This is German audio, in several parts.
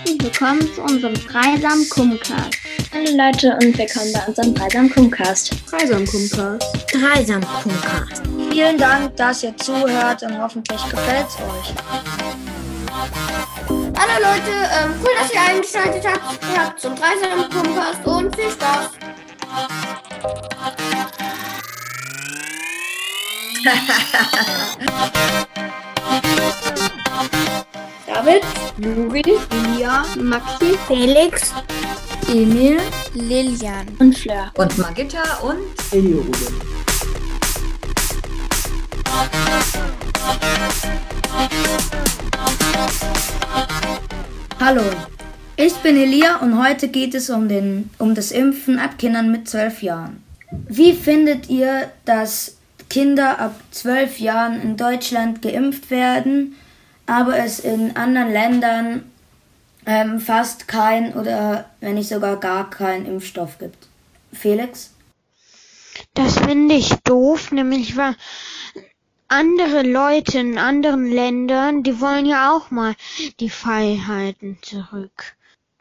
Herzlich willkommen zu unserem Dreisam Kumcast. Hallo Leute und willkommen bei unserem Dreisam Kumcast. Dreisam Kumcast. Dreisam Kumcast. Vielen Dank, dass ihr zuhört und hoffentlich gefällt es euch. Hallo Leute, ähm, cool, dass ihr eingeschaltet habt, habt zum Dreisam Kumcast und viel Spaß. David, Juri, Elia, Maxi, Felix, Emil, Lilian und Fleur. Und Magitta und Elio-Ruben. Hallo, ich bin Elia und heute geht es um, den, um das Impfen ab Kindern mit 12 Jahren. Wie findet ihr, dass Kinder ab 12 Jahren in Deutschland geimpft werden, aber es in anderen Ländern ähm, fast kein oder wenn nicht sogar gar keinen Impfstoff gibt? Felix? Das finde ich doof, nämlich weil andere Leute in anderen Ländern, die wollen ja auch mal die Freiheiten zurück.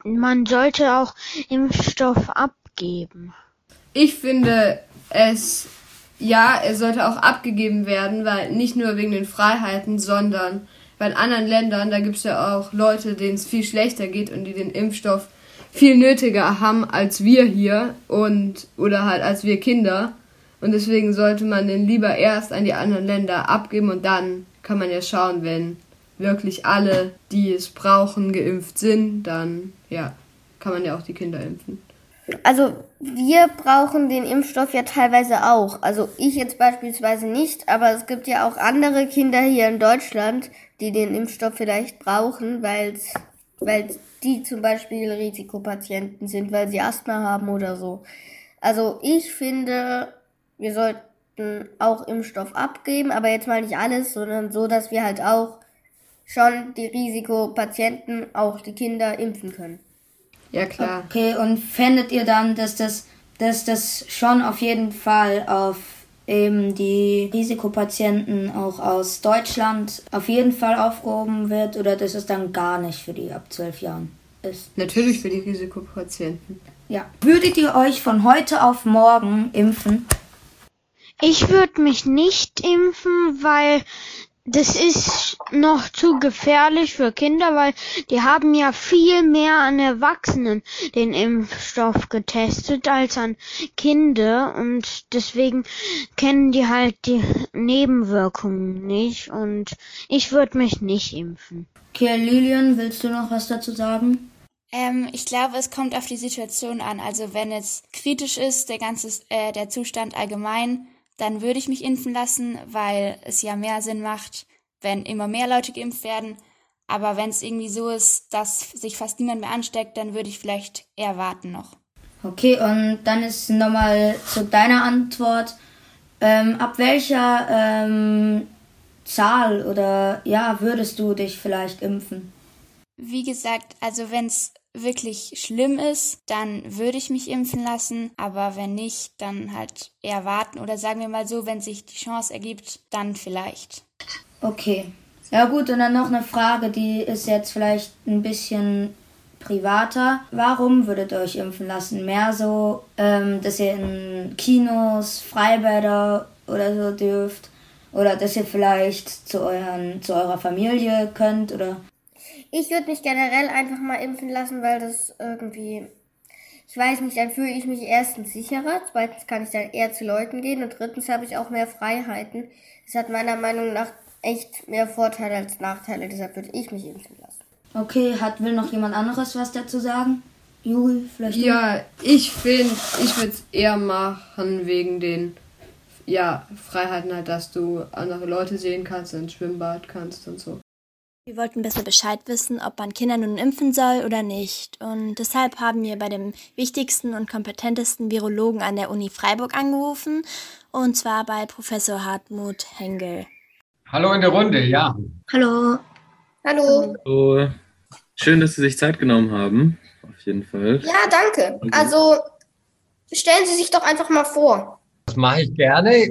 Man sollte auch Impfstoff abgeben. Ich finde es, ja, er sollte auch abgegeben werden, weil nicht nur wegen den Freiheiten, sondern weil in anderen Ländern, da gibt es ja auch Leute, denen es viel schlechter geht und die den Impfstoff viel nötiger haben als wir hier und oder halt als wir Kinder. Und deswegen sollte man den lieber erst an die anderen Länder abgeben und dann kann man ja schauen, wenn wirklich alle, die es brauchen, geimpft sind, dann ja, kann man ja auch die Kinder impfen. Also wir brauchen den Impfstoff ja teilweise auch. Also ich jetzt beispielsweise nicht, aber es gibt ja auch andere Kinder hier in Deutschland, die den Impfstoff vielleicht brauchen, weil weil die zum Beispiel Risikopatienten sind, weil sie Asthma haben oder so. Also ich finde, wir sollten auch Impfstoff abgeben, aber jetzt mal nicht alles, sondern so, dass wir halt auch schon die Risikopatienten, auch die Kinder impfen können. Ja, klar. Okay, und fändet ihr dann, dass das, dass das schon auf jeden Fall auf eben die Risikopatienten auch aus Deutschland auf jeden Fall aufgehoben wird oder dass es dann gar nicht für die ab zwölf Jahren ist? Natürlich für die Risikopatienten. Ja. Würdet ihr euch von heute auf morgen impfen? Ich würde mich nicht impfen, weil das ist noch zu gefährlich für Kinder, weil die haben ja viel mehr an Erwachsenen den Impfstoff getestet als an Kinder und deswegen kennen die halt die Nebenwirkungen nicht und ich würde mich nicht impfen. Okay, Lilian, willst du noch was dazu sagen? Ähm, ich glaube, es kommt auf die Situation an. Also wenn es kritisch ist, der ganze äh, der Zustand allgemein, dann würde ich mich impfen lassen, weil es ja mehr Sinn macht, wenn immer mehr Leute geimpft werden. Aber wenn es irgendwie so ist, dass sich fast niemand mehr ansteckt, dann würde ich vielleicht eher warten noch. Okay, und dann ist nochmal zu deiner Antwort. Ähm, ab welcher ähm, Zahl oder ja würdest du dich vielleicht impfen? Wie gesagt, also wenn es wirklich schlimm ist, dann würde ich mich impfen lassen, aber wenn nicht, dann halt eher warten oder sagen wir mal so, wenn sich die Chance ergibt, dann vielleicht. Okay. Ja gut, und dann noch eine Frage, die ist jetzt vielleicht ein bisschen privater. Warum würdet ihr euch impfen lassen? Mehr so, ähm, dass ihr in Kinos, Freibäder oder so dürft? Oder dass ihr vielleicht zu, euren, zu eurer Familie könnt? Oder ich würde mich generell einfach mal impfen lassen, weil das irgendwie, ich weiß nicht, dann fühle ich mich erstens sicherer, zweitens kann ich dann eher zu Leuten gehen und drittens habe ich auch mehr Freiheiten. Das hat meiner Meinung nach echt mehr Vorteile als Nachteile, deshalb würde ich mich impfen lassen. Okay, hat will noch jemand anderes was dazu sagen? Juri, vielleicht? Ja, ich finde, ich würde es eher machen wegen den ja, Freiheiten halt, dass du andere Leute sehen kannst, ins Schwimmbad kannst und so. Wir wollten besser Bescheid wissen, ob man Kinder nun impfen soll oder nicht. Und deshalb haben wir bei dem wichtigsten und kompetentesten Virologen an der Uni Freiburg angerufen, und zwar bei Professor Hartmut Hengel. Hallo in der Runde, ja. Hallo. Hallo. Hallo. Schön, dass Sie sich Zeit genommen haben, auf jeden Fall. Ja, danke. Also stellen Sie sich doch einfach mal vor. Das mache ich gerne.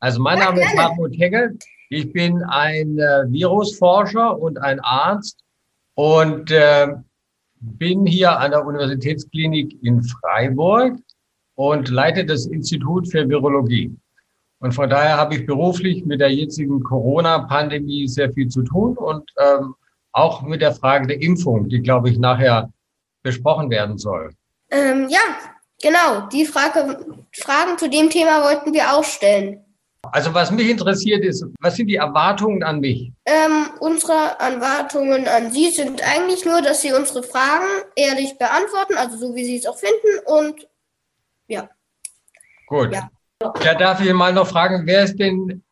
Also mein Ja, Name ist gerne. Hartmut Hegel. Ich bin ein äh, Virusforscher und ein Arzt. Und äh, bin hier an der Universitätsklinik in Freiburg und leite das Institut für Virologie. Und von daher habe ich beruflich mit der jetzigen Corona-Pandemie sehr viel zu tun und ähm, auch mit der Frage der Impfung, die, glaube ich, nachher besprochen werden soll. Ähm, ja, genau. Die Frage, Fragen zu dem Thema wollten wir auch stellen. Also was mich interessiert ist, was sind die Erwartungen an mich? Ähm, unsere Erwartungen an Sie sind eigentlich nur, dass Sie unsere Fragen ehrlich beantworten, also so wie Sie es auch finden und ja. Gut. Ja, ja darf ich mal noch fragen, wer ist denn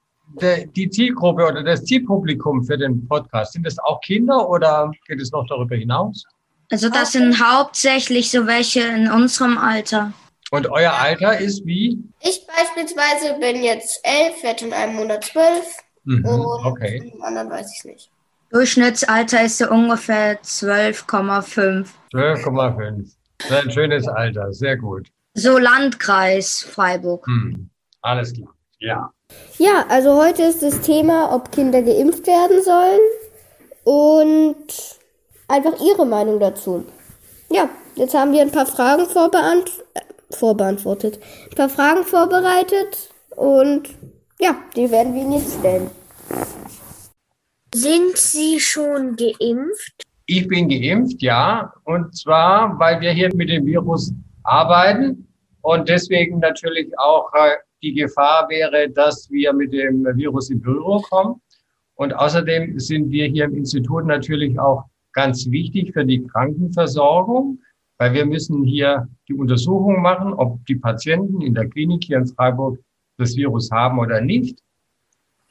der, die Zielgruppe oder das Zielpublikum für den Podcast? Sind das auch Kinder oder geht es noch darüber hinaus? Also das sind hauptsächlich so welche in unserem Alter. Und euer Alter ist wie? Ich beispielsweise bin jetzt elf, werde in einem Monat zwölf. Mhm, und okay. den anderen weiß ich nicht. Durchschnittsalter ist so ungefähr 12,5. 12,5. Das ist ein schönes Alter, sehr gut. So Landkreis Freiburg. Hm. Alles klar. Ja. Ja, also heute ist das Thema, ob Kinder geimpft werden sollen und einfach Ihre Meinung dazu. Ja, jetzt haben wir ein paar Fragen vorbeant vorbeantwortet. Ein paar Fragen vorbereitet und ja, die werden wir Ihnen jetzt stellen. Sind Sie schon geimpft? Ich bin geimpft, ja. Und zwar, weil wir hier mit dem Virus arbeiten und deswegen natürlich auch äh, die Gefahr wäre, dass wir mit dem Virus in Berührung kommen. Und außerdem sind wir hier im Institut natürlich auch ganz wichtig für die Krankenversorgung, weil wir müssen hier die Untersuchung machen, ob die Patienten in der Klinik hier in Freiburg das Virus haben oder nicht.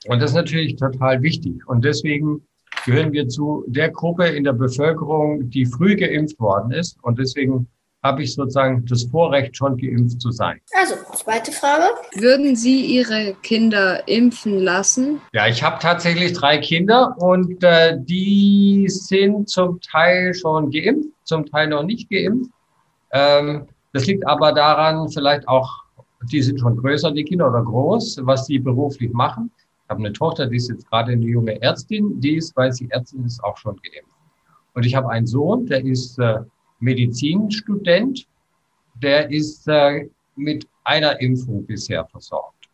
Und das ist natürlich total wichtig. Und deswegen gehören wir zu der Gruppe in der Bevölkerung, die früh geimpft worden ist. Und deswegen habe ich sozusagen das Vorrecht, schon geimpft zu sein. Also, zweite Frage. Würden Sie Ihre Kinder impfen lassen? Ja, ich habe tatsächlich drei Kinder und äh, die sind zum Teil schon geimpft, zum Teil noch nicht geimpft. Ähm, das liegt aber daran, vielleicht auch, die sind schon größer, die Kinder, oder groß, was sie beruflich machen. Ich habe eine Tochter, die ist jetzt gerade eine junge Ärztin, die ist, weil sie Ärztin ist, auch schon geimpft. Und ich habe einen Sohn, der ist äh, Medizinstudent, der ist äh, mit einer Impfung bisher versorgt.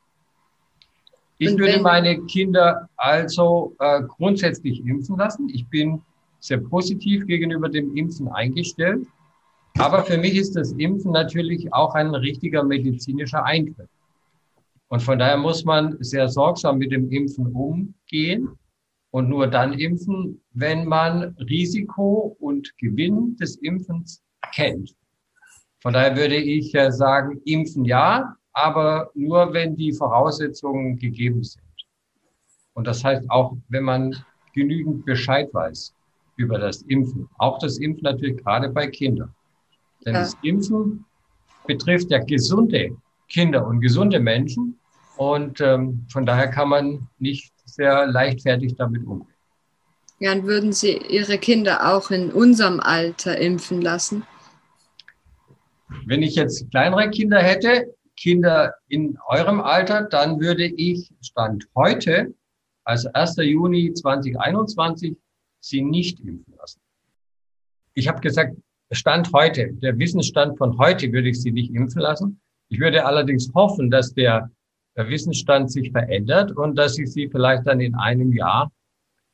Ich würde meine Kinder also äh, grundsätzlich impfen lassen. Ich bin sehr positiv gegenüber dem Impfen eingestellt. Aber für mich ist das Impfen natürlich auch ein richtiger medizinischer Eingriff. Und von daher muss man sehr sorgsam mit dem Impfen umgehen und nur dann impfen, wenn man Risiko und Gewinn des Impfens kennt. Von daher würde ich sagen, impfen ja, aber nur wenn die Voraussetzungen gegeben sind. Und das heißt auch, wenn man genügend Bescheid weiß über das Impfen. Auch das Impfen natürlich gerade bei Kindern. Denn Ja. das Impfen betrifft ja gesunde Kinder und gesunde Menschen. Und ähm, von daher kann man nicht sehr leichtfertig damit umgehen. Ja, und würden Sie Ihre Kinder auch in unserem Alter impfen lassen? Wenn ich jetzt kleinere Kinder hätte, Kinder in eurem Alter, dann würde ich Stand heute, also 1. Juni 2021, sie nicht impfen lassen. Ich habe gesagt, Stand heute, der Wissensstand von heute würde ich sie nicht impfen lassen. Ich würde allerdings hoffen, dass der, der Wissensstand sich verändert und dass ich sie vielleicht dann in einem Jahr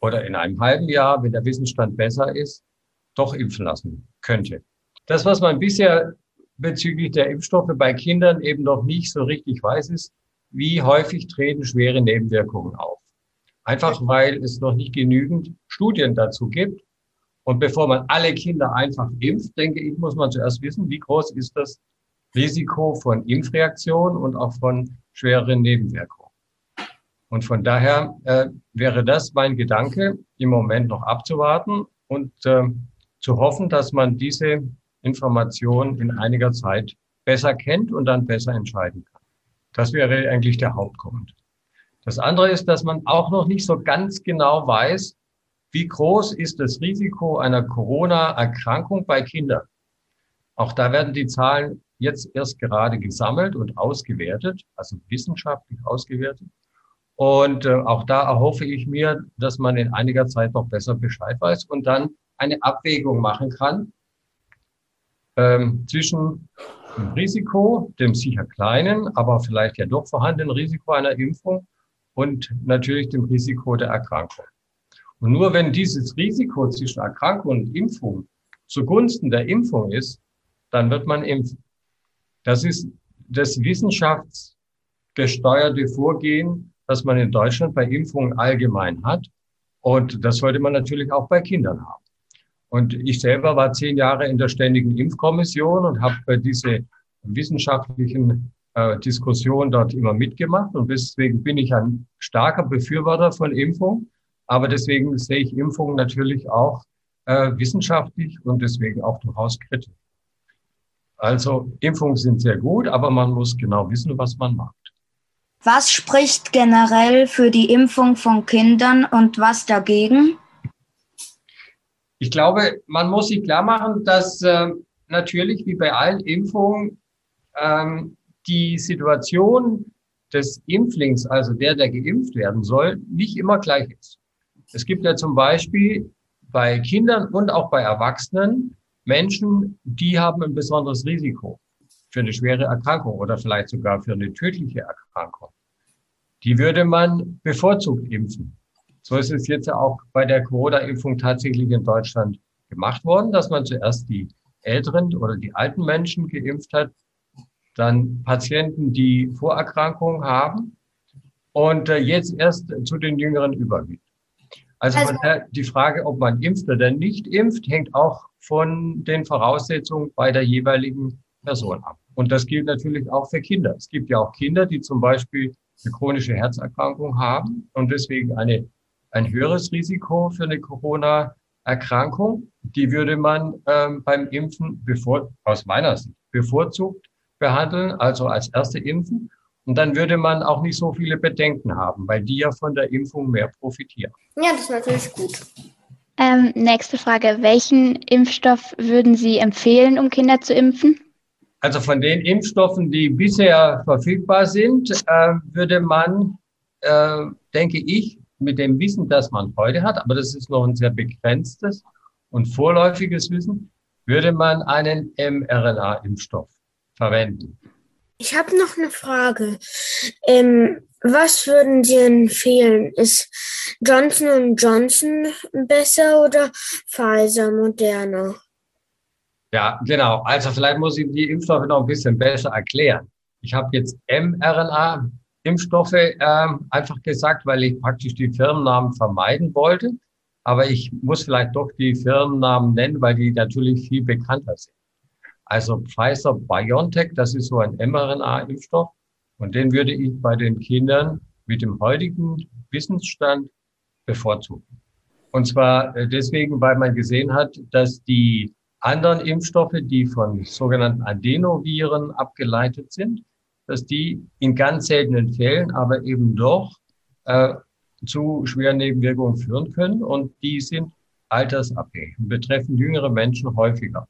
oder in einem halben Jahr, wenn der Wissensstand besser ist, doch impfen lassen könnte. Das, was man bisher bezüglich der Impfstoffe bei Kindern eben noch nicht so richtig weiß, ist, wie häufig treten schwere Nebenwirkungen auf. Einfach weil es noch nicht genügend Studien dazu gibt. Und bevor man alle Kinder einfach impft, denke ich, muss man zuerst wissen, wie groß ist das Risiko von Impfreaktionen und auch von schweren Nebenwirkungen. Und von daher äh, wäre das mein Gedanke, im Moment noch abzuwarten und äh, zu hoffen, dass man diese Information in einiger Zeit besser kennt und dann besser entscheiden kann. Das wäre eigentlich der Hauptgrund. Das andere ist, dass man auch noch nicht so ganz genau weiß, wie groß ist das Risiko einer Corona-Erkrankung bei Kindern. Auch da werden die Zahlen jetzt erst gerade gesammelt und ausgewertet, also wissenschaftlich ausgewertet. Und äh, auch da erhoffe ich mir, dass man in einiger Zeit noch besser Bescheid weiß und dann eine Abwägung machen kann, ähm, zwischen dem Risiko, dem sicher kleinen, aber vielleicht ja doch vorhandenen Risiko einer Impfung und natürlich dem Risiko der Erkrankung. Und nur wenn dieses Risiko zwischen Erkrankung und Impfung zugunsten der Impfung ist, dann wird man impfen. Das ist das wissenschaftsgesteuerte Vorgehen, das man in Deutschland bei Impfungen allgemein hat. Und das sollte man natürlich auch bei Kindern haben. Und ich selber war zehn Jahre in der Ständigen Impfkommission und habe diese wissenschaftlichen äh, Diskussionen dort immer mitgemacht. Und deswegen bin ich ein starker Befürworter von Impfung. Aber deswegen sehe ich Impfungen natürlich auch äh, wissenschaftlich und deswegen auch durchaus kritisch. Also Impfungen sind sehr gut, aber man muss genau wissen, was man macht. Was spricht generell für die Impfung von Kindern und was dagegen? Ich glaube, man muss sich klar machen, dass äh, natürlich wie bei allen Impfungen ähm, die Situation des Impflings, also der, der geimpft werden soll, nicht immer gleich ist. Es gibt ja zum Beispiel bei Kindern und auch bei Erwachsenen Menschen, die haben ein besonderes Risiko für eine schwere Erkrankung oder vielleicht sogar für eine tödliche Erkrankung. Die würde man bevorzugt impfen. So ist es jetzt auch bei der Corona-Impfung tatsächlich in Deutschland gemacht worden, dass man zuerst die älteren oder die alten Menschen geimpft hat, dann Patienten, die Vorerkrankungen haben und äh, jetzt erst zu den Jüngeren übergeht. Also, also die Frage, ob man impft oder nicht impft, hängt auch von den Voraussetzungen bei der jeweiligen Person ab. Und das gilt natürlich auch für Kinder. Es gibt ja auch Kinder, die zum Beispiel eine chronische Herzerkrankung haben und deswegen eine ein höheres Risiko für eine Corona-Erkrankung. Die würde man ähm, beim Impfen bevor, aus meiner Sicht bevorzugt behandeln, also als erste impfen. Und dann würde man auch nicht so viele Bedenken haben, weil die ja von der Impfung mehr profitieren. Ja, das ist natürlich gut. Ähm, nächste Frage. Welchen Impfstoff würden Sie empfehlen, um Kinder zu impfen? Also von den Impfstoffen, die bisher verfügbar sind, äh, würde man, äh, denke ich, mit dem Wissen, das man heute hat, aber das ist noch ein sehr begrenztes und vorläufiges Wissen, würde man einen mRNA-Impfstoff verwenden. Ich habe noch eine Frage. Ähm, was würden Sie empfehlen? Ist Johnson Johnson besser oder Pfizer, Moderna? Ja, genau. Also vielleicht muss ich die Impfstoffe noch ein bisschen besser erklären. Ich habe jetzt mRNA Impfstoffe ähm, einfach gesagt, weil ich praktisch die Firmennamen vermeiden wollte. Aber ich muss vielleicht doch die Firmennamen nennen, weil die natürlich viel bekannter sind. Also Pfizer BioNTech, das ist so ein mRNA-Impfstoff. Und den würde ich bei den Kindern mit dem heutigen Wissensstand bevorzugen. Und zwar äh, deswegen, weil man gesehen hat, dass die anderen Impfstoffe, die von sogenannten Adenoviren abgeleitet sind, dass die in ganz seltenen Fällen aber eben doch äh, zu schweren Nebenwirkungen führen können und die sind altersabhängig und betreffen jüngere Menschen häufiger.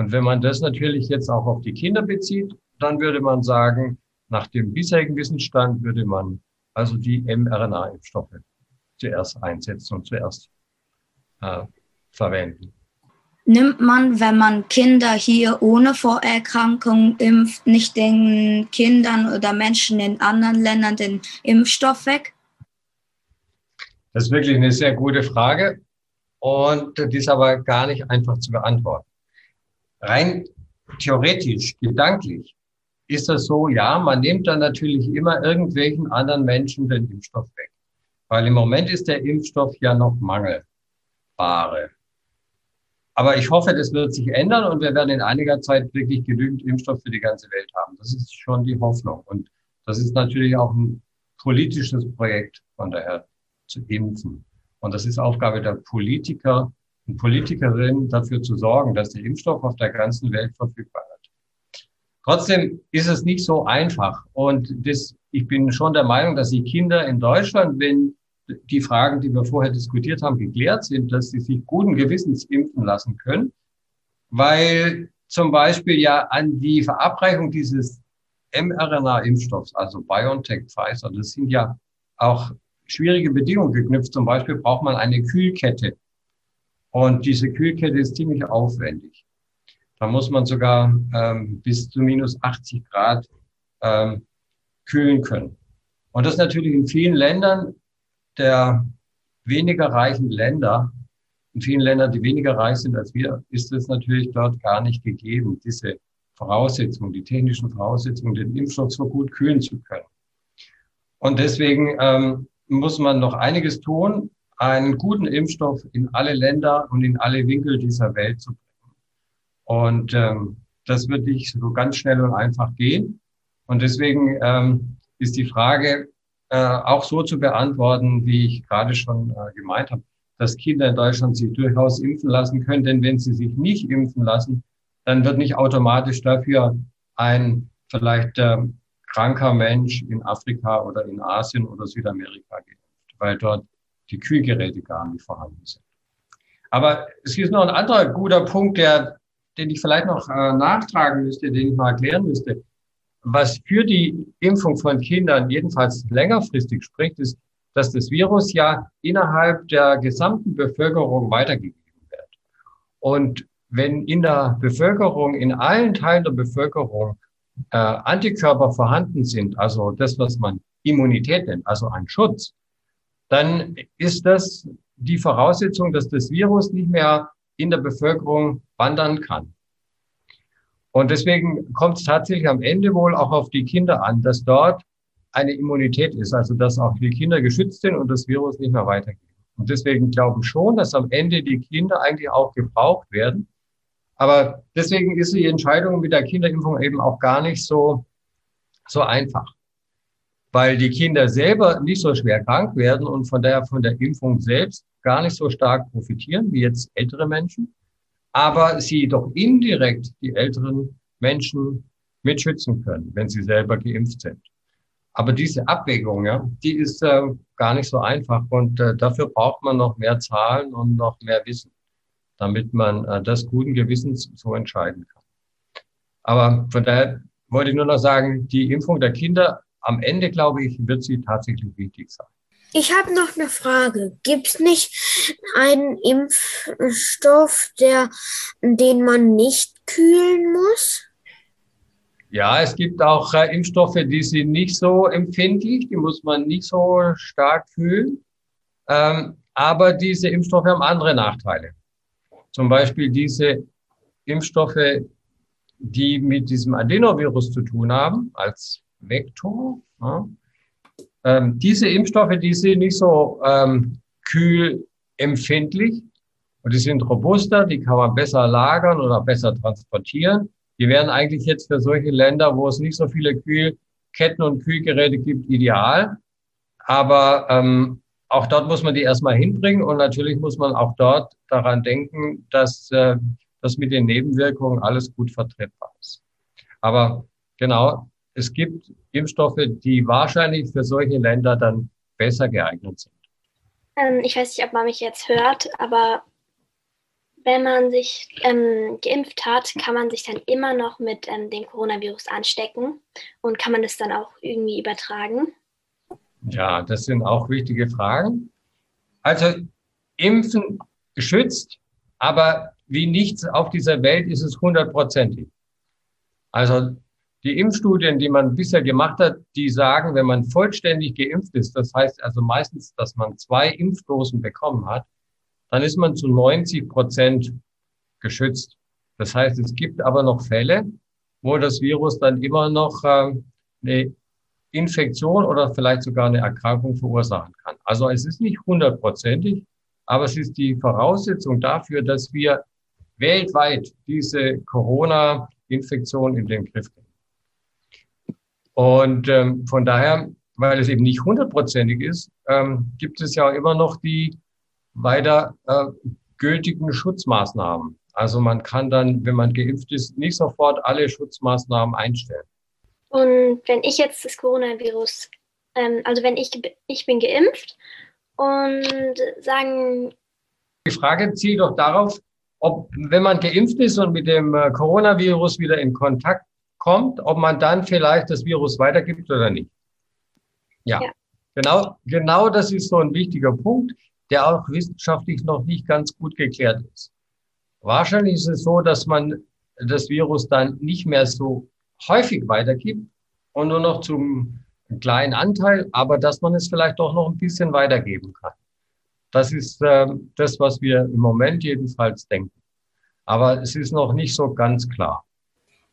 Und wenn man das natürlich jetzt auch auf die Kinder bezieht, dann würde man sagen, nach dem bisherigen Wissensstand würde man also die mRNA-Impfstoffe zuerst einsetzen und zuerst äh, verwenden nimmt man, wenn man Kinder hier ohne Vorerkrankung impft, nicht den Kindern oder Menschen in anderen Ländern den Impfstoff weg? Das ist wirklich eine sehr gute Frage und die ist aber gar nicht einfach zu beantworten. Rein theoretisch, gedanklich ist das so, ja, man nimmt dann natürlich immer irgendwelchen anderen Menschen den Impfstoff weg. Weil im Moment ist der Impfstoff ja noch Mangelware. Aber ich hoffe, das wird sich ändern und wir werden in einiger Zeit wirklich genügend Impfstoff für die ganze Welt haben. Das ist schon die Hoffnung. Und das ist natürlich auch ein politisches Projekt von daher zu impfen. Und das ist Aufgabe der Politiker Politikerinnen, dafür zu sorgen, dass der Impfstoff auf der ganzen Welt verfügbar wird. Trotzdem ist es nicht so einfach. Und das, ich bin schon der Meinung, dass die Kinder in Deutschland, wenn die Fragen, die wir vorher diskutiert haben, geklärt sind, dass sie sich guten Gewissens impfen lassen können, weil zum Beispiel ja an die Verabreichung dieses mRNA-Impfstoffs, also BioNTech, Pfizer, das sind ja auch schwierige Bedingungen geknüpft. Zum Beispiel braucht man eine Kühlkette. Und diese Kühlkette ist ziemlich aufwendig. Da muss man sogar ähm, bis zu minus 80 Grad ähm, kühlen können. Und das natürlich in vielen Ländern der weniger reichen Länder, in vielen Ländern, die weniger reich sind als wir, ist es natürlich dort gar nicht gegeben, diese Voraussetzungen, die technischen Voraussetzungen, den Impfstoff so gut kühlen zu können. Und deswegen ähm, muss man noch einiges tun, einen guten Impfstoff in alle Länder und in alle Winkel dieser Welt zu bringen. Und ähm, das wird nicht so ganz schnell und einfach gehen. Und deswegen ähm, ist die Frage äh, auch so zu beantworten, wie ich gerade schon äh, gemeint habe, dass Kinder in Deutschland sich durchaus impfen lassen können. Denn wenn sie sich nicht impfen lassen, dann wird nicht automatisch dafür ein vielleicht äh, kranker Mensch in Afrika oder in Asien oder Südamerika geimpft, weil dort die Kühlgeräte gar nicht vorhanden sind. Aber es ist noch ein anderer guter Punkt, der, den ich vielleicht noch äh, nachtragen müsste, den ich mal erklären müsste. Was für die Impfung von Kindern jedenfalls längerfristig spricht, ist, dass das Virus ja innerhalb der gesamten Bevölkerung weitergegeben wird. Und wenn in der Bevölkerung, in allen Teilen der Bevölkerung äh, Antikörper vorhanden sind, also das, was man Immunität nennt, also ein Schutz, dann ist das die Voraussetzung, dass das Virus nicht mehr in der Bevölkerung wandern kann. Und deswegen kommt es tatsächlich am Ende wohl auch auf die Kinder an, dass dort eine Immunität ist, also dass auch die Kinder geschützt sind und das Virus nicht mehr weitergeht. Und deswegen glaube ich schon, dass am Ende die Kinder eigentlich auch gebraucht werden. Aber deswegen ist die Entscheidung mit der Kinderimpfung eben auch gar nicht so, so einfach. Weil die Kinder selber nicht so schwer krank werden und von daher von der Impfung selbst gar nicht so stark profitieren wie jetzt ältere Menschen aber sie doch indirekt die älteren Menschen mitschützen können, wenn sie selber geimpft sind. Aber diese Abwägung, ja, die ist äh, gar nicht so einfach und äh, dafür braucht man noch mehr Zahlen und noch mehr Wissen, damit man äh, das guten Gewissens so entscheiden kann. Aber von daher wollte ich nur noch sagen, die Impfung der Kinder am Ende, glaube ich, wird sie tatsächlich wichtig sein. Ich habe noch eine Frage. Gibt es nicht einen Impfstoff, der, den man nicht kühlen muss? Ja, es gibt auch äh, Impfstoffe, die sind nicht so empfindlich, die muss man nicht so stark kühlen. Ähm, aber diese Impfstoffe haben andere Nachteile. Zum Beispiel diese Impfstoffe, die mit diesem Adenovirus zu tun haben, als Vektor. Ja, ähm, diese Impfstoffe, die sind nicht so ähm, kühlempfindlich und die sind robuster, die kann man besser lagern oder besser transportieren. Die wären eigentlich jetzt für solche Länder, wo es nicht so viele Kühlketten und Kühlgeräte gibt, ideal. Aber ähm, auch dort muss man die erstmal hinbringen und natürlich muss man auch dort daran denken, dass äh, das mit den Nebenwirkungen alles gut vertretbar ist. Aber genau, es gibt Impfstoffe, die wahrscheinlich für solche Länder dann besser geeignet sind. Ähm, ich weiß nicht, ob man mich jetzt hört, aber wenn man sich ähm, geimpft hat, kann man sich dann immer noch mit ähm, dem Coronavirus anstecken und kann man das dann auch irgendwie übertragen? Ja, das sind auch wichtige Fragen. Also Impfen geschützt, aber wie nichts auf dieser Welt ist es hundertprozentig. Also die Impfstudien, die man bisher gemacht hat, die sagen, wenn man vollständig geimpft ist, das heißt also meistens, dass man zwei Impfdosen bekommen hat, dann ist man zu 90 Prozent geschützt. Das heißt, es gibt aber noch Fälle, wo das Virus dann immer noch äh, eine Infektion oder vielleicht sogar eine Erkrankung verursachen kann. Also es ist nicht hundertprozentig, aber es ist die Voraussetzung dafür, dass wir weltweit diese Corona-Infektion in den Griff kriegen. Und ähm, von daher, weil es eben nicht hundertprozentig ist, ähm, gibt es ja immer noch die weiter äh, gültigen Schutzmaßnahmen. Also man kann dann, wenn man geimpft ist, nicht sofort alle Schutzmaßnahmen einstellen. Und wenn ich jetzt das Coronavirus, ähm, also wenn ich, ich bin geimpft und sagen. Die Frage zielt doch darauf, ob, wenn man geimpft ist und mit dem äh, Coronavirus wieder in Kontakt kommt, ob man dann vielleicht das Virus weitergibt oder nicht. Ja, ja. Genau, genau das ist so ein wichtiger Punkt, der auch wissenschaftlich noch nicht ganz gut geklärt ist. Wahrscheinlich ist es so, dass man das Virus dann nicht mehr so häufig weitergibt und nur noch zum kleinen Anteil, aber dass man es vielleicht doch noch ein bisschen weitergeben kann. Das ist äh, das, was wir im Moment jedenfalls denken. Aber es ist noch nicht so ganz klar.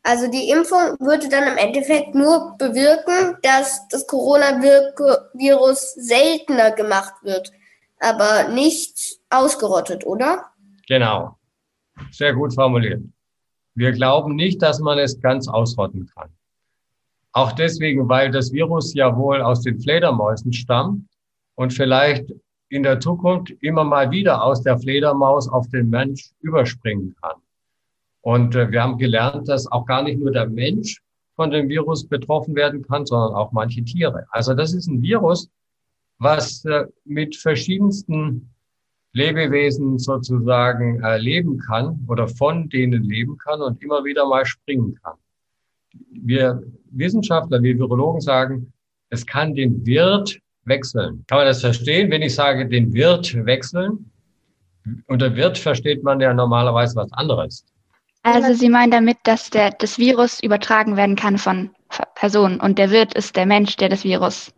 Also die Impfung würde dann im Endeffekt nur bewirken, dass das Coronavirus seltener gemacht wird, aber nicht ausgerottet, oder? Genau. Sehr gut formuliert. Wir glauben nicht, dass man es ganz ausrotten kann. Auch deswegen, weil das Virus ja wohl aus den Fledermäusen stammt und vielleicht in der Zukunft immer mal wieder aus der Fledermaus auf den Mensch überspringen kann. Und äh, wir haben gelernt, dass auch gar nicht nur der Mensch von dem Virus betroffen werden kann, sondern auch manche Tiere. Also das ist ein Virus, was äh, mit verschiedensten Lebewesen sozusagen äh, leben kann oder von denen leben kann und immer wieder mal springen kann. Wir Wissenschaftler, wir Virologen sagen, es kann den Wirt wechseln. Kann man das verstehen, wenn ich sage, den Wirt wechseln? Unter Wirt versteht man ja normalerweise was anderes. Also Sie meinen damit, dass der, das Virus übertragen werden kann von Personen und der Wirt ist der Mensch, der das Virus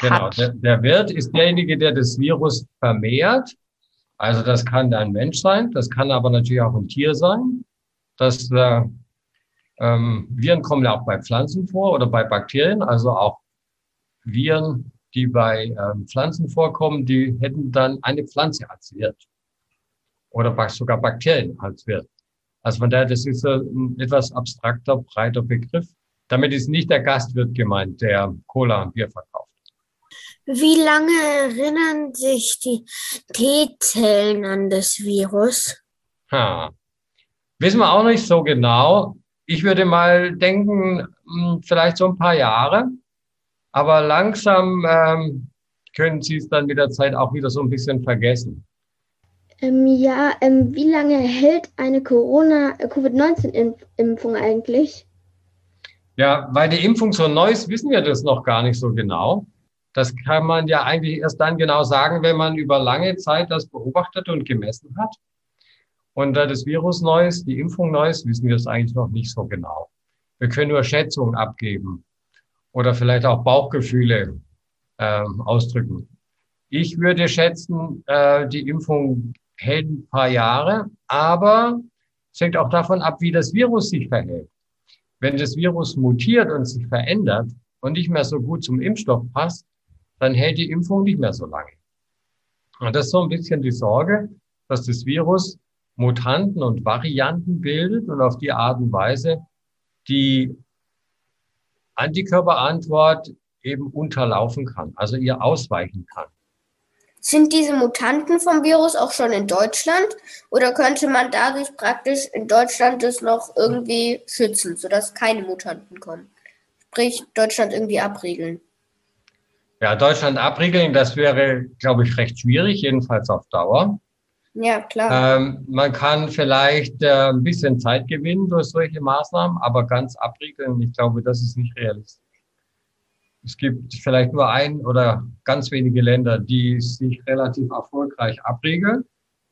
genau, hat. Genau, der, der Wirt ist derjenige, der das Virus vermehrt. Also das kann ein Mensch sein, das kann aber natürlich auch ein Tier sein. Das, äh, ähm, Viren kommen ja auch bei Pflanzen vor oder bei Bakterien, also auch Viren die bei ähm, Pflanzen vorkommen, die hätten dann eine Pflanze als Wirt oder sogar Bakterien als Wirt. Also von daher, das ist ein etwas abstrakter, breiter Begriff. Damit ist nicht der Gastwirt gemeint, der Cola und Bier verkauft. Wie lange erinnern sich die T-Zellen an das Virus? Ha. Wissen wir auch nicht so genau. Ich würde mal denken, hm, vielleicht so ein paar Jahre. Aber langsam ähm, können Sie es dann mit der Zeit auch wieder so ein bisschen vergessen. Ähm, ja, ähm, wie lange hält eine Corona-Covid-19-Impfung eigentlich? Ja, weil die Impfung so neu ist, wissen wir das noch gar nicht so genau. Das kann man ja eigentlich erst dann genau sagen, wenn man über lange Zeit das beobachtet und gemessen hat. Und da das Virus neu ist, die Impfung neu ist, wissen wir es eigentlich noch nicht so genau. Wir können nur Schätzungen abgeben oder vielleicht auch Bauchgefühle äh, ausdrücken. Ich würde schätzen, äh, die Impfung hält ein paar Jahre, aber es hängt auch davon ab, wie das Virus sich verhält. Wenn das Virus mutiert und sich verändert und nicht mehr so gut zum Impfstoff passt, dann hält die Impfung nicht mehr so lange. Und das ist so ein bisschen die Sorge, dass das Virus Mutanten und Varianten bildet und auf die Art und Weise die Antikörperantwort eben unterlaufen kann, also ihr ausweichen kann. Sind diese Mutanten vom Virus auch schon in Deutschland oder könnte man dadurch praktisch in Deutschland das noch irgendwie schützen, sodass keine Mutanten kommen? Sprich, Deutschland irgendwie abriegeln. Ja, Deutschland abriegeln, das wäre, glaube ich, recht schwierig, jedenfalls auf Dauer. Ja, klar. Ähm, man kann vielleicht äh, ein bisschen Zeit gewinnen durch solche Maßnahmen, aber ganz abriegeln, ich glaube, das ist nicht realistisch. Es gibt vielleicht nur ein oder ganz wenige Länder, die sich relativ erfolgreich abriegeln,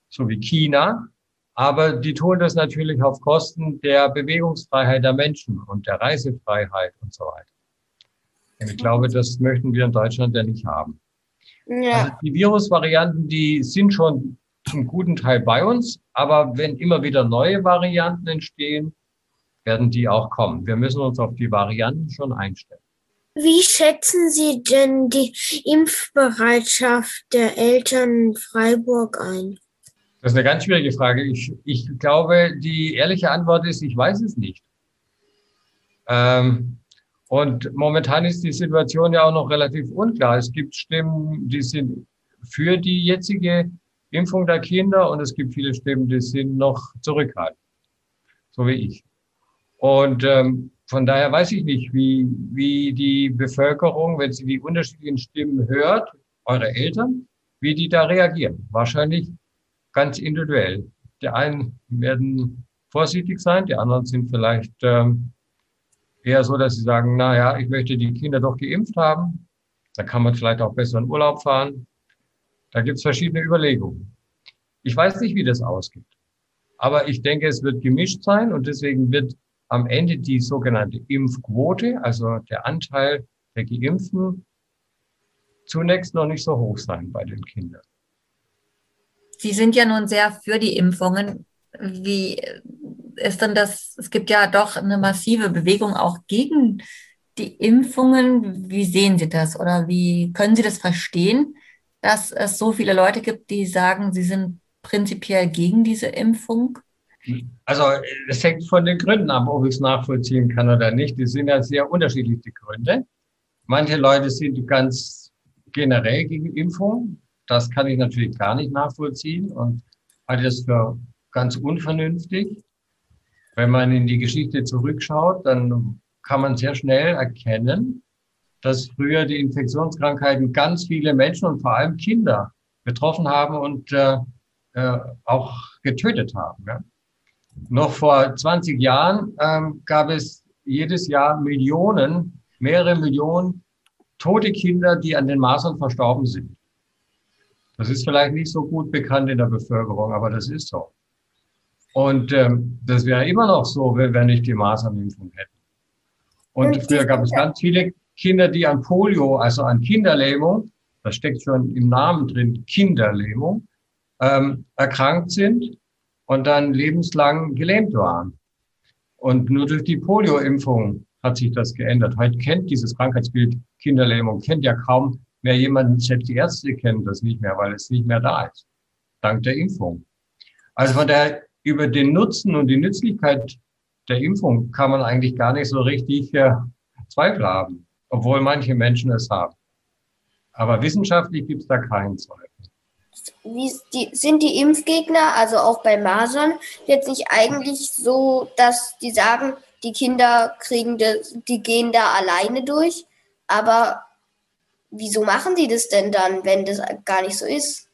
so wie China. Aber die tun das natürlich auf Kosten der Bewegungsfreiheit der Menschen und der Reisefreiheit und so weiter. Und ich glaube, das möchten wir in Deutschland ja nicht haben. Ja. Also die Virusvarianten, die sind schon zum guten Teil bei uns, aber wenn immer wieder neue Varianten entstehen, werden die auch kommen. Wir müssen uns auf die Varianten schon einstellen. Wie schätzen Sie denn die Impfbereitschaft der Eltern in Freiburg ein? Das ist eine ganz schwierige Frage. Ich, ich glaube, die ehrliche Antwort ist, ich weiß es nicht. Ähm, und momentan ist die Situation ja auch noch relativ unklar. Es gibt Stimmen, die sind für die jetzige Impfung der Kinder und es gibt viele Stimmen, die sind noch zurückhaltend, so wie ich. Und ähm, von daher weiß ich nicht, wie, wie die Bevölkerung, wenn sie die unterschiedlichen Stimmen hört, eure Eltern, wie die da reagieren. Wahrscheinlich ganz individuell. Die einen werden vorsichtig sein, die anderen sind vielleicht ähm, eher so, dass sie sagen, na ja, ich möchte die Kinder doch geimpft haben. Da kann man vielleicht auch besser in Urlaub fahren. Da gibt es verschiedene Überlegungen. Ich weiß nicht, wie das ausgeht. Aber ich denke, es wird gemischt sein und deswegen wird am Ende die sogenannte Impfquote, also der Anteil der Geimpften, zunächst noch nicht so hoch sein bei den Kindern. Sie sind ja nun sehr für die Impfungen. Wie ist denn das? Es gibt ja doch eine massive Bewegung auch gegen die Impfungen. Wie sehen Sie das oder wie können Sie das verstehen, dass es so viele Leute gibt, die sagen, sie sind prinzipiell gegen diese Impfung? Also es hängt von den Gründen ab, ob ich es nachvollziehen kann oder nicht. Die sind ja sehr unterschiedliche Gründe. Manche Leute sind ganz generell gegen Impfung. Das kann ich natürlich gar nicht nachvollziehen und halte das für ganz unvernünftig. Wenn man in die Geschichte zurückschaut, dann kann man sehr schnell erkennen, dass früher die Infektionskrankheiten ganz viele Menschen und vor allem Kinder betroffen haben und äh, äh, auch getötet haben. Ja. Noch vor 20 Jahren ähm, gab es jedes Jahr Millionen, mehrere Millionen tote Kinder, die an den Masern verstorben sind. Das ist vielleicht nicht so gut bekannt in der Bevölkerung, aber das ist so. Und ähm, das wäre immer noch so, wenn wir nicht die Masernimpfung hätten. Und früher gab es ganz viele Kinder, die an Polio, also an Kinderlähmung, das steckt schon im Namen drin, Kinderlähmung, ähm, erkrankt sind und dann lebenslang gelähmt waren. Und nur durch die Polio-Impfung hat sich das geändert. Heute kennt dieses Krankheitsbild Kinderlähmung, kennt ja kaum mehr jemanden, selbst die Ärzte kennen das nicht mehr, weil es nicht mehr da ist, dank der Impfung. Also von daher über den Nutzen und die Nützlichkeit der Impfung kann man eigentlich gar nicht so richtig äh, Zweifel haben, obwohl manche Menschen es haben. Aber wissenschaftlich gibt es da keinen Zweifel wie die, sind die Impfgegner, also auch bei Masern, jetzt nicht eigentlich so, dass die sagen, die Kinder kriegen das, die gehen da alleine durch, aber wieso machen die das denn dann, wenn das gar nicht so ist?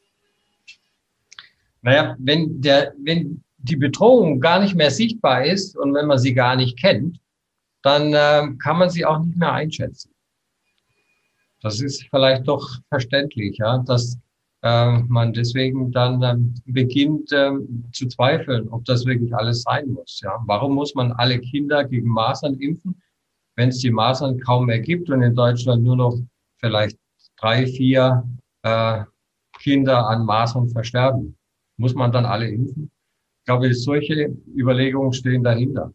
Naja, wenn, der, wenn die Bedrohung gar nicht mehr sichtbar ist und wenn man sie gar nicht kennt, dann äh, kann man sie auch nicht mehr einschätzen. Das ist vielleicht doch verständlich, ja, dass äh, man deswegen dann ähm, beginnt ähm, zu zweifeln, ob das wirklich alles sein muss. Ja? Warum muss man alle Kinder gegen Masern impfen, wenn es die Masern kaum mehr gibt und in Deutschland nur noch vielleicht drei, vier äh, Kinder an Masern versterben? Muss man dann alle impfen? Ich glaube, solche Überlegungen stehen dahinter.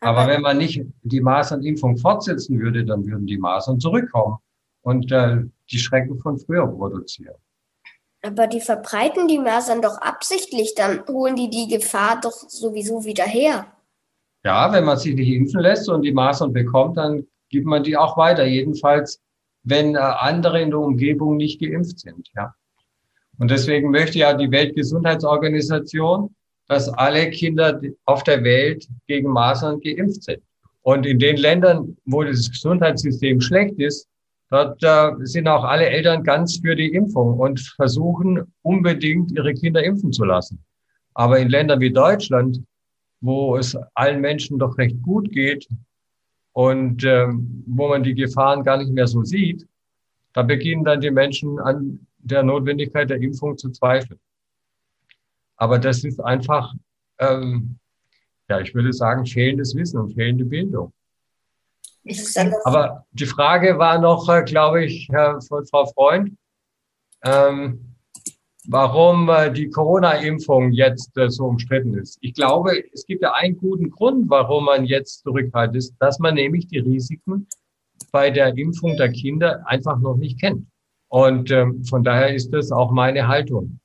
Aber, wenn man nicht die Masernimpfung fortsetzen würde, dann würden die Masern zurückkommen und äh, die Schrecken von früher produzieren. Aber die verbreiten die Masern doch absichtlich, dann holen die die Gefahr doch sowieso wieder her. Ja, wenn man sich nicht impfen lässt und die Masern bekommt, dann gibt man die auch weiter. Jedenfalls, wenn äh, andere in der Umgebung nicht geimpft sind. Ja. Und deswegen möchte ja die Weltgesundheitsorganisation, dass alle Kinder auf der Welt gegen Masern geimpft sind. Und in den Ländern, wo das Gesundheitssystem schlecht ist, Dort äh, sind auch alle Eltern ganz für die Impfung und versuchen unbedingt ihre Kinder impfen zu lassen. Aber in Ländern wie Deutschland, wo es allen Menschen doch recht gut geht und ähm, wo man die Gefahren gar nicht mehr so sieht, da beginnen dann die Menschen an der Notwendigkeit der Impfung zu zweifeln. Aber das ist einfach, ähm, ja, ich würde sagen, fehlendes Wissen und fehlende Bildung. Aber die Frage war noch, äh, glaube ich, von Frau Freund, ähm, warum äh, die Corona-Impfung jetzt äh, so umstritten ist. Ich glaube, es gibt ja einen guten Grund, warum man jetzt zurückhaltet, ist, dass man nämlich die Risiken bei der Impfung der Kinder einfach noch nicht kennt. Und ähm, von daher ist das auch meine Haltung.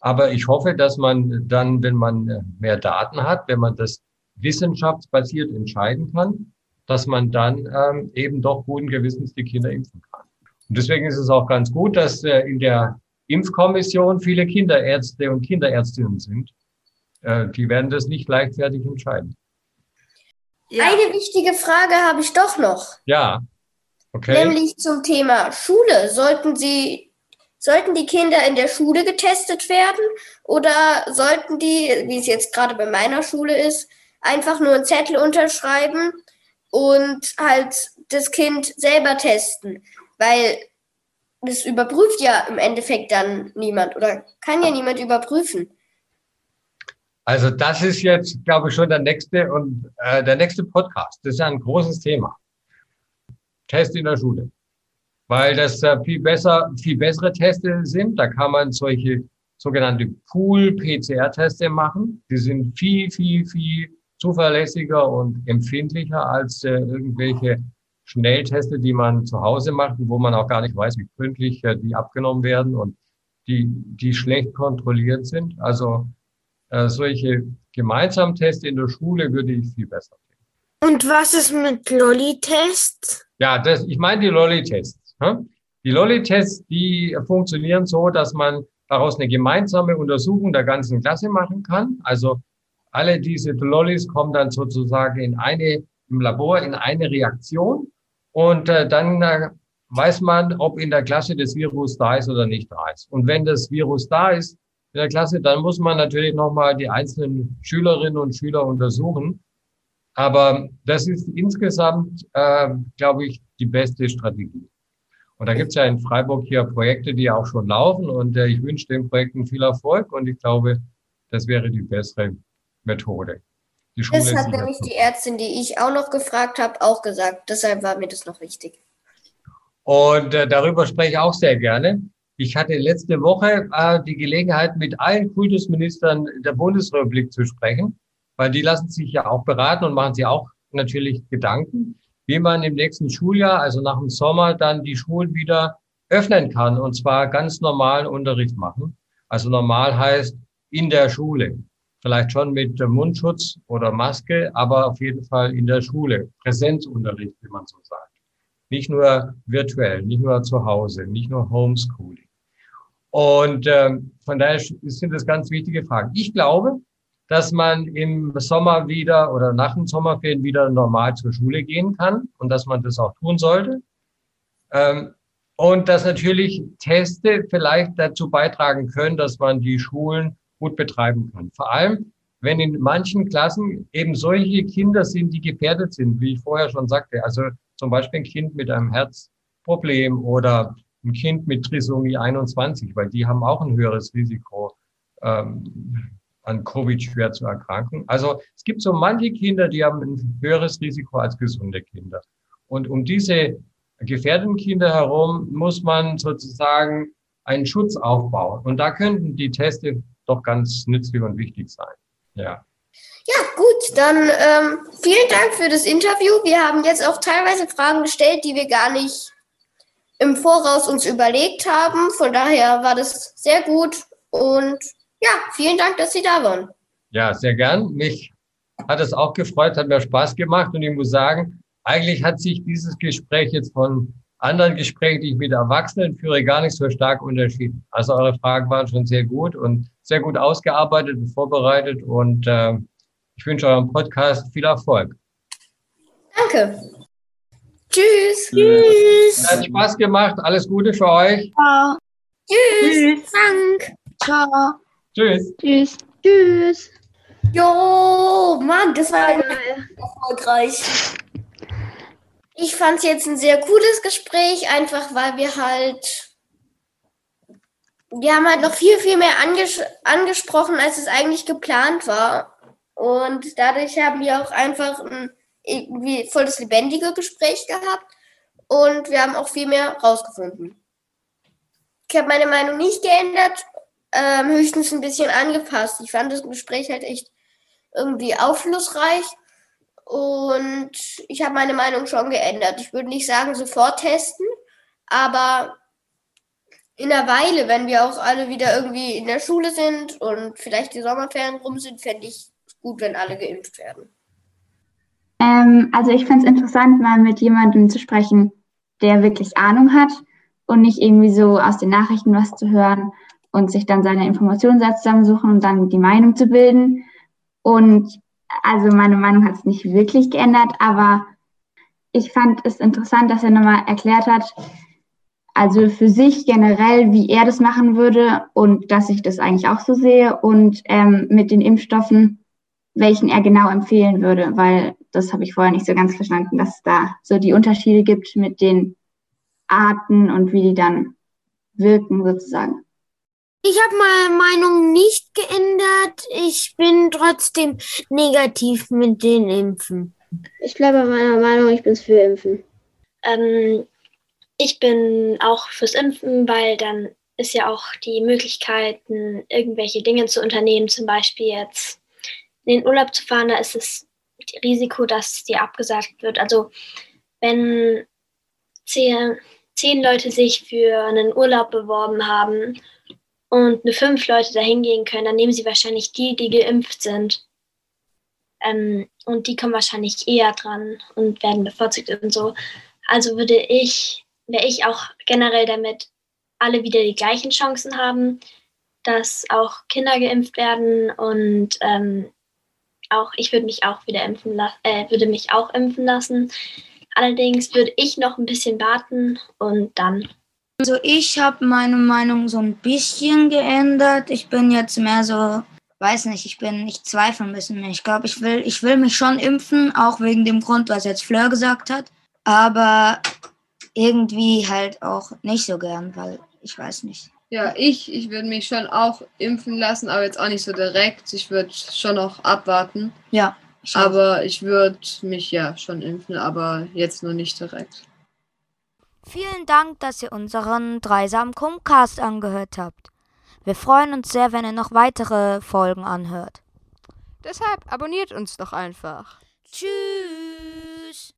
Aber ich hoffe, dass man dann, wenn man mehr Daten hat, wenn man das wissenschaftsbasiert entscheiden kann, dass man dann ähm, eben doch guten Gewissens die Kinder impfen kann. Und deswegen ist es auch ganz gut, dass äh, in der Impfkommission viele Kinderärzte und Kinderärztinnen sind. Äh, die werden das nicht leichtfertig entscheiden. Ja. Eine wichtige Frage habe ich doch noch. Ja. Okay. Nämlich zum Thema Schule. Sollten Sie, sollten die Kinder in der Schule getestet werden oder sollten die, wie es jetzt gerade bei meiner Schule ist, einfach nur einen Zettel unterschreiben und halt das Kind selber testen, weil das überprüft ja im Endeffekt dann niemand oder kann ja niemand überprüfen. Also das ist jetzt, glaube ich, schon der nächste und äh, der nächste Podcast. Das ist ja ein großes Thema. Test in der Schule. Weil das äh, viel besser, viel bessere Teste sind. Da kann man solche sogenannte Pool-PCR-Teste machen. Die sind viel, viel, viel zuverlässiger und empfindlicher als äh, irgendwelche Schnellteste, die man zu Hause macht, wo man auch gar nicht weiß, wie gründlich äh, die abgenommen werden und die, die schlecht kontrolliert sind. Also äh, solche gemeinsamen Tests in der Schule würde ich viel besser finden. Und was ist mit Lolli-Tests? Ja, das, ich meine die Lolli-Tests. Hm? Die Lolli-Tests, die funktionieren so, dass man daraus eine gemeinsame Untersuchung der ganzen Klasse machen kann. Also alle diese Lollis kommen dann sozusagen in eine, im Labor in eine Reaktion und äh, dann äh, weiß man, ob in der Klasse das Virus da ist oder nicht da ist. Und wenn das Virus da ist, in der Klasse, dann muss man natürlich nochmal die einzelnen Schülerinnen und Schüler untersuchen. Aber das ist insgesamt, äh, glaube ich, die beste Strategie. Und da gibt es ja in Freiburg hier Projekte, die auch schon laufen. Und äh, ich wünsche den Projekten viel Erfolg. Und ich glaube, das wäre die bessere Methode. Das hat nämlich die Ärztin, die ich auch noch gefragt habe, auch gesagt. Deshalb war mir das noch wichtig. Und äh, darüber spreche ich auch sehr gerne. Ich hatte letzte Woche äh, die Gelegenheit, mit allen Kultusministern der Bundesrepublik zu sprechen, weil die lassen sich ja auch beraten und machen sich auch natürlich Gedanken, wie man im nächsten Schuljahr, also nach dem Sommer, dann die Schulen wieder öffnen kann und zwar ganz normalen Unterricht machen. Also normal heißt in der Schule. Vielleicht schon mit Mundschutz oder Maske, aber auf jeden Fall in der Schule. Präsenzunterricht, wie man so sagt. Nicht nur virtuell, nicht nur zu Hause, nicht nur Homeschooling. Und ähm, von daher sind das ganz wichtige Fragen. Ich glaube, dass man im Sommer wieder oder nach dem Sommerferien wieder normal zur Schule gehen kann und dass man das auch tun sollte. Ähm, und dass natürlich Teste vielleicht dazu beitragen können, dass man die Schulen gut betreiben kann. Vor allem, wenn in manchen Klassen eben solche Kinder sind, die gefährdet sind, wie ich vorher schon sagte. Also zum Beispiel ein Kind mit einem Herzproblem oder ein Kind mit Trisomie 21, weil die haben auch ein höheres Risiko, ähm, an Covid schwer zu erkranken. Also es gibt so manche Kinder, die haben ein höheres Risiko als gesunde Kinder. Und um diese gefährdeten Kinder herum muss man sozusagen einen Schutz aufbauen. Und da könnten die Teste doch ganz nützlich und wichtig sein. Ja. Ja, gut, dann ähm, vielen Dank für das Interview. Wir haben jetzt auch teilweise Fragen gestellt, die wir gar nicht im Voraus uns überlegt haben. Von daher war das sehr gut und ja, vielen Dank, dass Sie da waren. Ja, sehr gern. Mich hat es auch gefreut, hat mir Spaß gemacht und ich muss sagen, eigentlich hat sich dieses Gespräch jetzt von anderen Gesprächen, die ich mit Erwachsenen führe, gar nicht so stark unterschieden. Also eure Fragen waren schon sehr gut und sehr gut ausgearbeitet und vorbereitet und äh, ich wünsche eurem Podcast viel Erfolg. Danke. Tschüss. Tschüss. Hat Spaß gemacht. Alles Gute für euch. Ja. Tschüss. Tschüss. Dank. Ciao. Tschüss. Tschüss. Tschüss. Jo, Mann, das war erfolgreich. Ich fand es jetzt ein sehr cooles Gespräch, einfach weil wir halt, wir haben halt noch viel, viel mehr anges angesprochen, als es eigentlich geplant war. Und dadurch haben wir auch einfach ein irgendwie voll das lebendige Gespräch gehabt und wir haben auch viel mehr rausgefunden. Ich habe meine Meinung nicht geändert, ähm, höchstens ein bisschen angepasst. Ich fand das Gespräch halt echt irgendwie aufschlussreich und ich habe meine Meinung schon geändert. Ich würde nicht sagen, sofort testen, aber in einer Weile, wenn wir auch alle wieder irgendwie in der Schule sind und vielleicht die Sommerferien rum sind, fände ich gut, wenn alle geimpft werden. Ähm, also ich finde es interessant, mal mit jemandem zu sprechen, der wirklich Ahnung hat und nicht irgendwie so aus den Nachrichten was zu hören und sich dann seine Informationen zusammensuchen und dann die Meinung zu bilden. Und also meine Meinung hat es nicht wirklich geändert, aber ich fand es interessant, dass er nochmal erklärt hat, also für sich generell, wie er das machen würde und dass ich das eigentlich auch so sehe und ähm, mit den Impfstoffen, welchen er genau empfehlen würde, weil das habe ich vorher nicht so ganz verstanden, dass es da so die Unterschiede gibt mit den Arten und wie die dann wirken sozusagen. Ich habe meine Meinung nicht geändert. Ich bin trotzdem negativ mit den Impfen? Ich bleibe bei meiner Meinung, ich bin's für Impfen. Ähm, ich bin auch fürs Impfen, weil dann ist ja auch die Möglichkeit, irgendwelche Dinge zu unternehmen, zum Beispiel jetzt in den Urlaub zu fahren, da ist es Risiko, dass dir abgesagt wird. Also wenn zehn, zehn Leute sich für einen Urlaub beworben haben und nur fünf Leute dahin gehen können, dann nehmen sie wahrscheinlich die, die geimpft sind. Ähm, und die kommen wahrscheinlich eher dran und werden bevorzugt und so. Also würde ich, wäre ich auch generell damit alle wieder die gleichen Chancen haben, dass auch Kinder geimpft werden und ähm, auch ich würde mich auch wieder impfen lassen, äh, würde mich auch impfen lassen. Allerdings würde ich noch ein bisschen warten und dann. Also ich habe meine Meinung so ein bisschen geändert. Ich bin jetzt mehr so, weiß nicht, ich bin, ich zweifle ein bisschen mehr. Ich glaube, ich will, ich will mich schon impfen, auch wegen dem Grund, was jetzt Fleur gesagt hat. Aber irgendwie halt auch nicht so gern, weil ich weiß nicht. Ja, ich, ich würde mich schon auch impfen lassen, aber jetzt auch nicht so direkt. Ich würde schon noch abwarten. Ja. Ich aber ich würde mich ja schon impfen, aber jetzt noch nicht direkt. Vielen Dank, dass ihr unseren Dreisam Cast angehört habt. Wir freuen uns sehr, wenn ihr noch weitere Folgen anhört. Deshalb abonniert uns doch einfach. Tschüss.